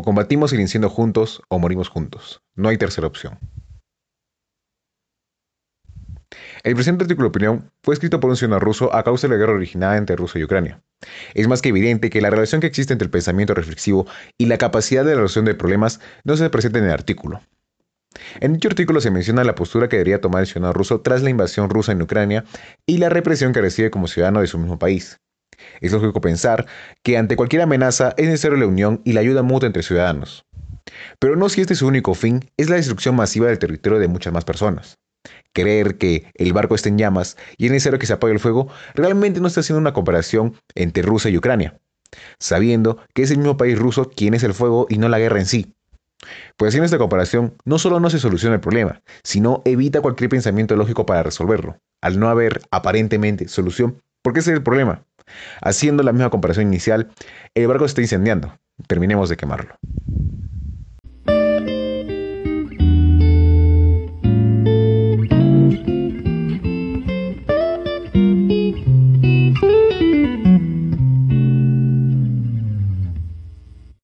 combatimos el incendio juntos o morimos juntos. No hay tercera opción. El presente artículo de opinión fue escrito por un ciudadano ruso a causa de la guerra originada entre Rusia y Ucrania. Es más que evidente que la relación que existe entre el pensamiento reflexivo y la capacidad de la resolución de problemas no se presenta en el artículo. En dicho artículo se menciona la postura que debería tomar el ciudadano ruso tras la invasión rusa en Ucrania y la represión que recibe como ciudadano de su mismo país. Es lógico pensar que ante cualquier amenaza es necesaria la unión y la ayuda mutua entre ciudadanos. Pero no si este su único fin es la destrucción masiva del territorio de muchas más personas. Creer que el barco está en llamas y es necesario que se apague el fuego realmente no está haciendo una comparación entre Rusia y Ucrania, sabiendo que es el mismo país ruso quien es el fuego y no la guerra en sí. Pues haciendo esta comparación, no solo no se soluciona el problema, sino evita cualquier pensamiento lógico para resolverlo, al no haber aparentemente solución, porque ese es el problema. Haciendo la misma comparación inicial, el barco se está incendiando. Terminemos de quemarlo.